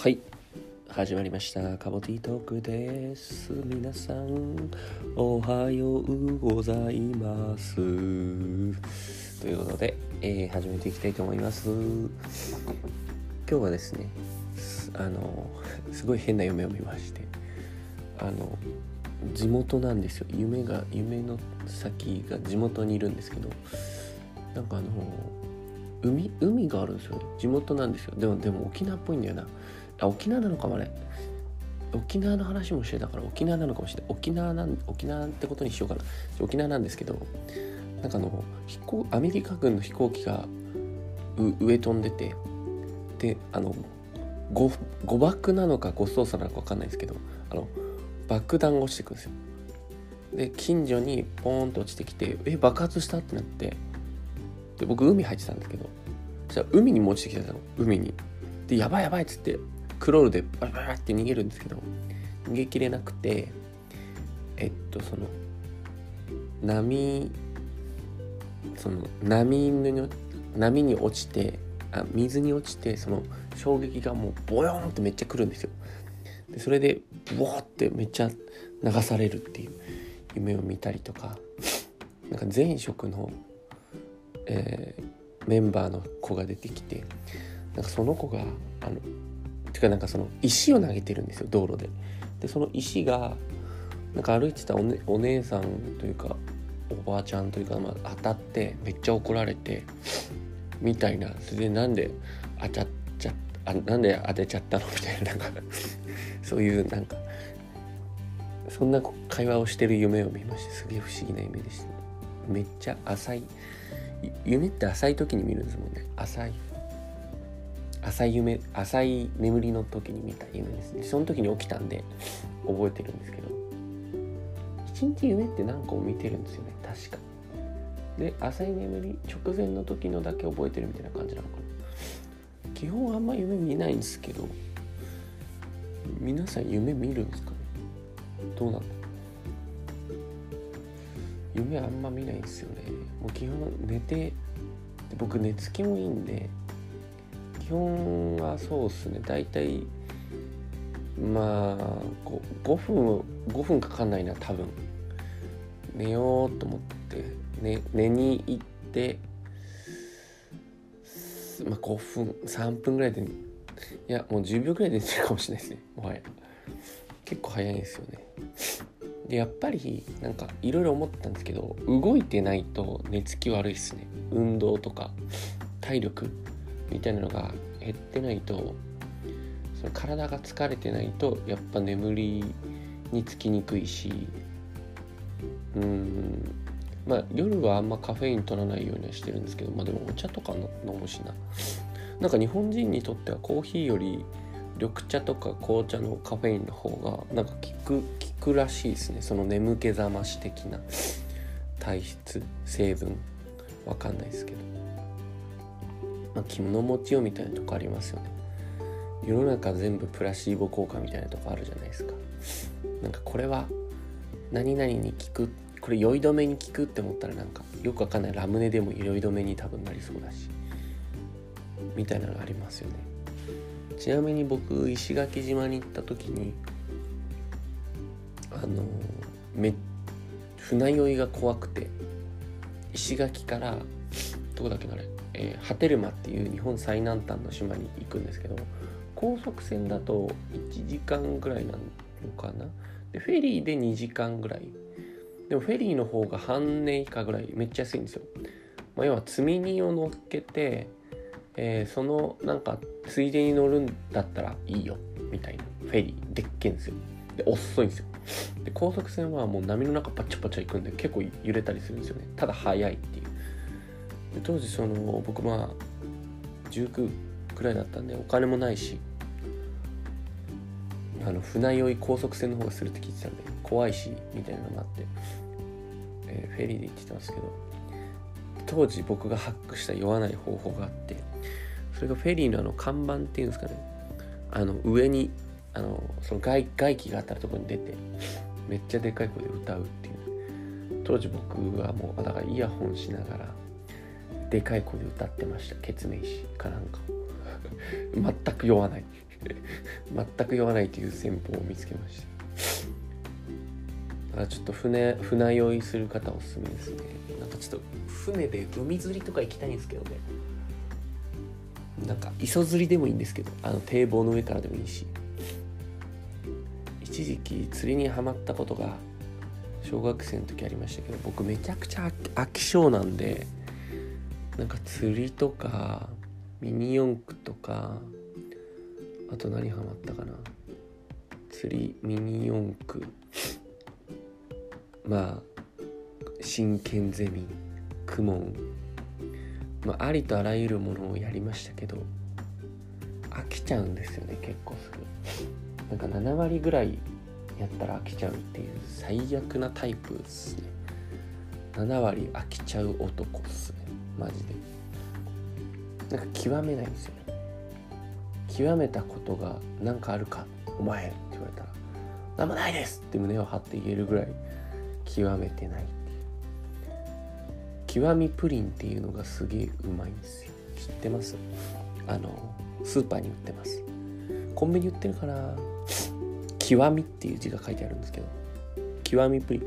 はい。始まりました。カボティトークです。皆さんおはようございます。ということで、えー、始めていきたいと思います。今日はですねあのすごい変な夢を見ましてあの地元なんですよ。夢が夢の先が地元にいるんですけどなんかあの海海があるんですよ。ね地元なんですよ。でもでも沖縄っぽいんだよな。あ沖縄なのかもあれ。沖縄の話もしてたから沖縄なのかもしれない。沖縄なん沖縄ってことにしようかな。沖縄なんですけどなんかあの飛行アメリカ軍の飛行機が上飛んでてであの誤爆なのか誤操作なのか分かんないですけどあの爆弾が落ちてくるんですよ。で近所にポーンと落ちてきてえ爆発したってなってで僕海入ってたんですけどそしたら海にも落ちてきたの。海に。でやばいやばいっつってクロールでバラバラって逃げるんですけど逃げきれなくてえっとその波その波に波に落ちてあ水に落ちてその衝撃がもうボヨーンってめっちゃくるんですよ。でそれでボーってめっちゃ流されるっていう夢を見たりとかなんか前職の、えー、メンバーの子が出てきてなんかその子があのてかなんかその石を投げてるんですよ道路で。でその石がなんか歩いてたお,、ね、お姉さんというかおばあちゃんというか、まあ、当たってめっちゃ怒られてみたいな。それでなんで当たっちゃあなんで当てちゃったの？みたいななんかそういうなんかそんな会話をしてる夢を見ましてすげえ不思議な夢でした、めっちゃ浅い夢って浅い時に見るんですもんね。浅い。浅い夢浅い眠りの時に見た夢ですね。その時に起きたんで覚えてるんですけど。一日夢って何個も見てるんですよね。確か。で浅い眠り直前の時のだけ覚えてるみたいな感じなのかな。基本あんま夢見ないんですけど皆さん夢見るんですかね？どうなの夢あんま見ないんですよね。もう基本寝て僕寝つきもいいんで本はそうっすね。大体まあ 5, 5分5分かかんないな多分。寝ようと思って、ね、寝に行ってまあ5分3分ぐらいでいやもう10秒ぐらいで寝てるかもしれないですねもはや。結構早いですよね。でやっぱりなんかいろいろ思ったんですけど動いてないと寝つき悪いっすね。運動とか体力。みたいなのが減ってないとその体が疲れてないとやっぱ眠りにつきにくいしうんまあ夜はあんまカフェイン取らないようにはしてるんですけどまあでもお茶とか飲むしな。なんか日本人にとってはコーヒーより緑茶とか紅茶のカフェインの方がなんか効く効くらしいですね。その眠気覚まし的な体質成分。わかんないですけど。まあ、着物持ちよみたいなとこありますよね。世の中全部プラシーボ効果みたいなとこあるじゃないですか。なんかこれは何々に効くこれ酔い止めに効くって思ったらなんかよくわかんない。ラムネでも酔い止めに多分なりそうだし。みたいなのがありますよね。ちなみに僕石垣島に行った時にあのめ船酔いが怖くて石垣からどこだっけなあれ。えー、ハテルマっていう日本最南端の島に行くんですけど高速船だと1時間ぐらいなのかな？でフェリーで2時間ぐらい。でもフェリーの方が半値以下ぐらいめっちゃ安いんですよ、まあ、要は積み荷を乗っけて、えー、そのなんかついでに乗るんだったらいいよみたいな。フェリーでっけんですよ。で遅いんですよ。で高速船はもう波の中パチャパチャ行くんで結構揺れたりするんですよね。ただ速いっていう。で当時その僕まあ19くらいだったんでお金もないしあの船酔い高速船の方がするって聞いてたんで怖いしみたいなのがあって、えー、フェリーで行ってたんですけど当時僕がハックした酔わない方法があってそれがフェリーのあの看板っていうんですかねあの上にあのその外外気があったとこに出てめっちゃでかい声で歌うっていう。当時僕はもうだからイヤホンしながらでかい声で歌ってましたケツメイシかなんか。全く酔わない。全く酔わないという戦法を見つけました。だからちょっと船船酔いする方おすすめですね。なんかちょっと船で海釣りとか行きたいんですけどね。なんか磯釣りでもいいんですけどあの堤防の上からでもいいし。一時期釣りにはまったことが小学生の時ありましたけど僕めちゃくちゃ飽き性なんでなんか釣りとかミニ四駆とかあと何ハマったかな。釣りミニ四駆。まあ真剣ゼミクモン。まあ、ありとあらゆるものをやりましたけど飽きちゃうんですよね結構すぐ。なんか7割ぐらいやったら飽きちゃうっていう最悪なタイプですね。7割飽きちゃう男っすね。マジで。なんか極めないんですよね。極めたことが何かあるかお前って言われたら何もないですって胸を張って言えるぐらい極めてない極みプリンっていうのがすげえうまいんですよ。知ってます？あのスーパーに売ってます。コンビニ売ってるかな極みっていう字が書いてあるんですけど極みプリン。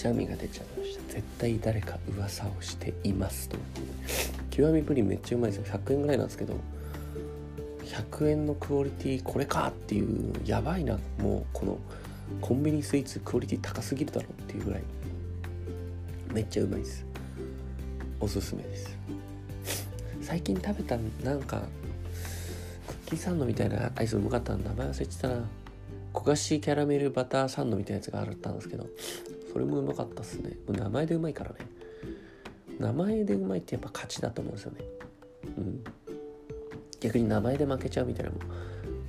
しゃみが出ちゃいました。絶対誰か噂をしていますと。極みプリンめっちゃうまいですよ。100円ぐらいなんですけど100円のクオリティこれかっていうやばいな。もうこのコンビニスイーツクオリティ高すぎるだろっていうぐらい。めっちゃうまいです。おすすめです。最近食べたなんかクッキーサンドみたいなアイスうまかったの名前忘れてたな。焦がしキャラメルバターサンドみたいなやつがあったんですけどそれもうまかったっすね。もう名前でうまいからね。名前でうまいってやっぱ勝ちだと思うんですよね。うん。逆に名前で負けちゃうみたいなのも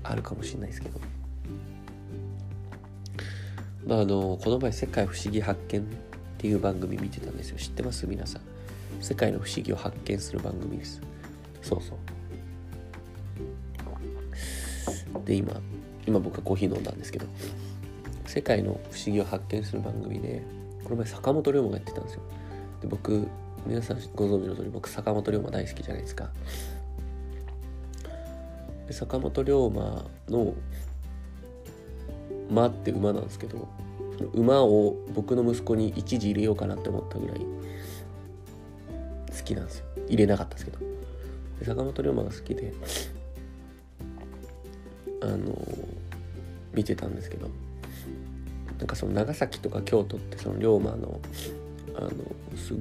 あるかもしれないですけど。まあ、あのこの前「世界不思議発見」っていう番組見てたんですよ。知ってます？皆さん。世界の不思議を発見する番組です。そうそう。で今今僕はコーヒー飲んだんですけど。世界の不思議を発見する番組でこの前坂本龍馬がやってたんですよ。で僕皆さんご存知の通り僕坂本龍馬大好きじゃないですか。で坂本龍馬の馬って馬なんですけど馬を僕の息子に一時入れようかなって思ったぐらい好きなんですよ。入れなかったですけど。坂本龍馬が好きであの見てたんですけど。なんかその長崎とか京都ってその龍馬のあのす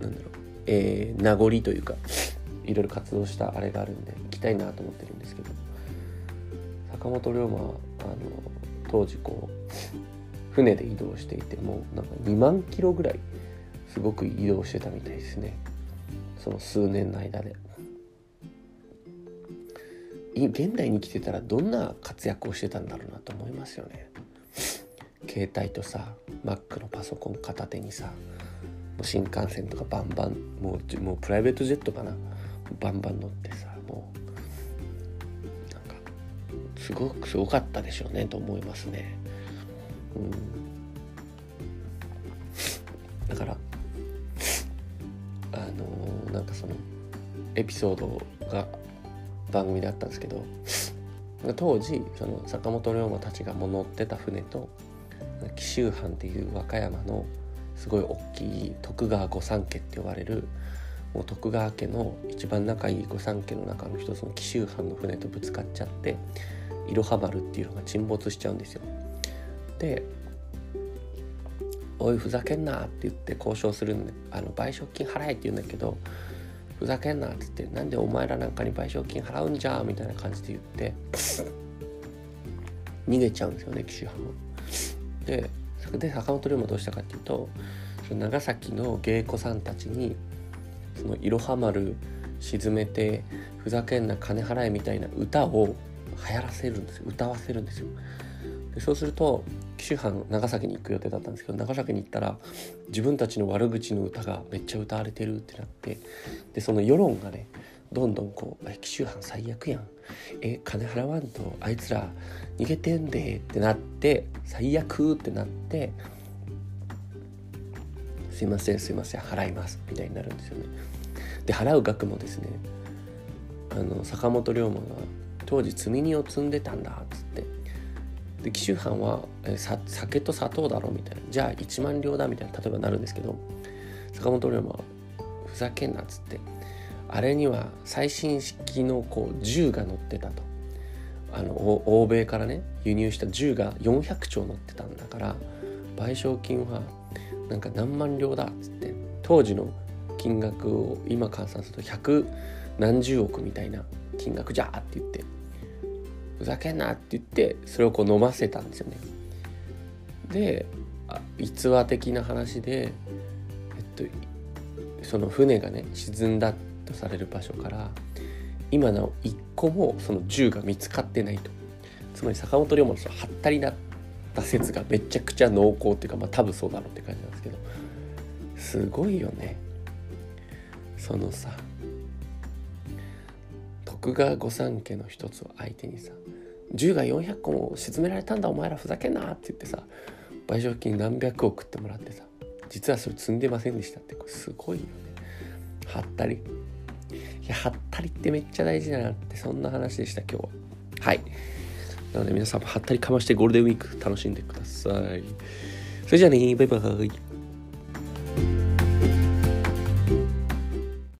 なんだろうえー、名残というか いろいろ活動したあれがあるんで行きたいなと思ってるんですけど坂本龍馬あの当時こう船で移動していてもなんか2万キロぐらいすごく移動してたみたいですね。その数年の間で。現代に来てたらどんな活躍をしてたんだろうなと思いますよね。携帯とさ Mac のパソコン片手にさもう新幹線とかバンバンもうもうプライベートジェットかな？バンバン乗ってさもうなんかすごくすごかったでしょうねと思いますね。うん。だからあのー、なんかそのエピソードが番組であったんですけど当時その坂本龍馬たちがも乗ってた船と紀州藩っていう和歌山のすごい大きい徳川御三家って呼ばれるもう徳川家の一番仲いい御三家の中の一つの紀州藩の船とぶつかっちゃっていろは丸っていうのが沈没しちゃうんですよ。で「おいふざけんな」って言って交渉するんであの賠償金払えって言うんだけどふざけんなって言ってなんでお前らなんかに賠償金払うんじゃみたいな感じで言って 逃げちゃうんですよね岸藩は。でで坂本龍馬どうしたかっていうと長崎の芸妓さんたちにそのいろは丸沈めてふざけんな金払えみたいな歌を流行らせるんですよ歌わせるんですよ。でそうすると紀州藩長崎に行く予定だったんですけど長崎に行ったら自分たちの悪口の歌がめっちゃ歌われてるってなってでその世論がねどんどんこう「紀州藩最悪やんえ金払わんとあいつら逃げてんで」ってなって最悪ってなって「すいませんすいません払います」みたいになるんですよね。で払う額もですねあの坂本龍馬が当時積み荷を積んでたんだっつって。で紀州藩はえ酒と砂糖だろみたいな。じゃあ1万両だみたいな例えばなるんですけど坂本龍馬はふざけんなっつって。あれには最新式のこう銃が乗ってたとあの欧米からね輸入した銃が400丁乗ってたんだから賠償金はなんか何万両だっつって当時の金額を今換算すると百何十億みたいな金額じゃーって言ってふざけんなって言ってそれをこう飲ませたんですよね。で逸話的な話で、えっと、その船がね沈んだっとされる場所から今なお一個もその銃が見つかってないと。つまり坂本龍馬のそのはったりだった説がめちゃくちゃ濃厚っていうかまあ多分そうだろうって感じなんですけど。すごいよね。そのさ徳川御三家の一つを相手にさ銃が400個も沈められたんだお前らふざけんなって言ってさ賠償金何百億ってもらってさ実はそれ積んでませんでしたってこれすごいよね。はったりいやはったりってめっちゃ大事だなってそんな話でした今日は。はい。なので皆さんもはったりかましてゴールデンウィーク楽しんでください。それじゃあねバイバイ。